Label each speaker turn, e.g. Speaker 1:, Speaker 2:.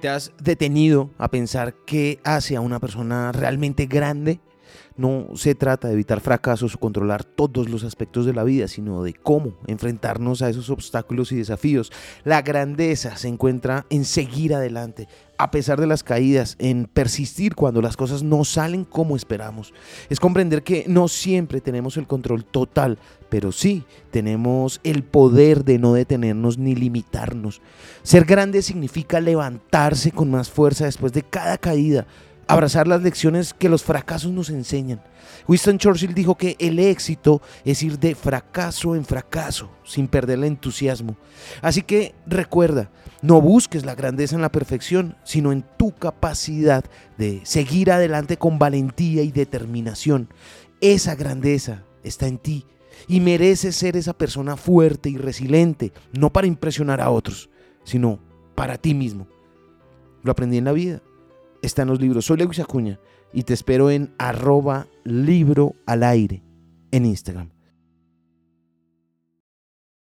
Speaker 1: ¿Te has detenido a pensar qué hace a una persona realmente grande? No se trata de evitar fracasos o controlar todos los aspectos de la vida, sino de cómo enfrentarnos a esos obstáculos y desafíos. La grandeza se encuentra en seguir adelante, a pesar de las caídas, en persistir cuando las cosas no salen como esperamos. Es comprender que no siempre tenemos el control total, pero sí tenemos el poder de no detenernos ni limitarnos. Ser grande significa levantarse con más fuerza después de cada caída, abrazar las lecciones que los fracasos nos enseñan. Winston Churchill dijo que el éxito es ir de fracaso en fracaso sin perder el entusiasmo. Así que recuerda, no busques la grandeza en la perfección, sino en tu capacidad de seguir adelante con valentía y determinación. Esa grandeza está en ti y mereces ser esa persona fuerte y resiliente, no para impresionar a otros, sino para ti mismo. Lo aprendí en la vida está en los libros. Soy Lewis Acuña y te espero en arroba libro al aire en Instagram.